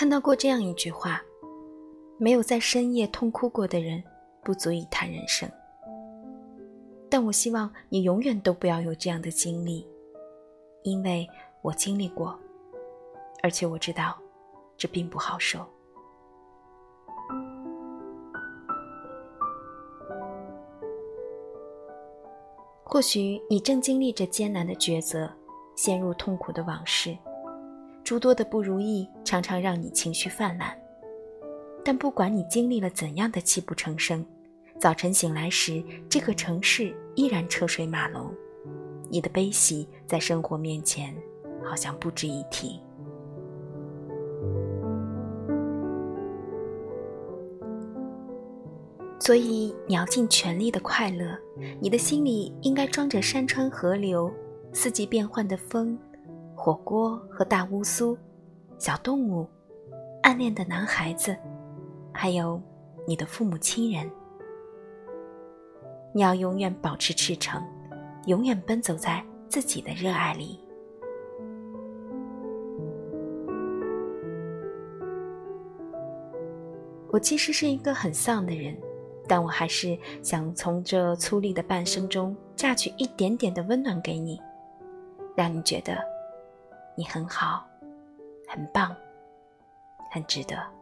看到过这样一句话：没有在深夜痛哭过的人，不足以谈人生。但我希望你永远都不要有这样的经历，因为我经历过，而且我知道，这并不好受。或许你正经历着艰难的抉择，陷入痛苦的往事，诸多的不如意常常让你情绪泛滥。但不管你经历了怎样的泣不成声，早晨醒来时，这个城市依然车水马龙，你的悲喜在生活面前好像不值一提。所以你要尽全力的快乐，你的心里应该装着山川河流、四季变换的风、火锅和大乌苏、小动物、暗恋的男孩子，还有你的父母亲人。你要永远保持赤诚，永远奔走在自己的热爱里。我其实是一个很丧的人。但我还是想从这粗粝的半生中榨取一点点的温暖给你，让你觉得你很好，很棒，很值得。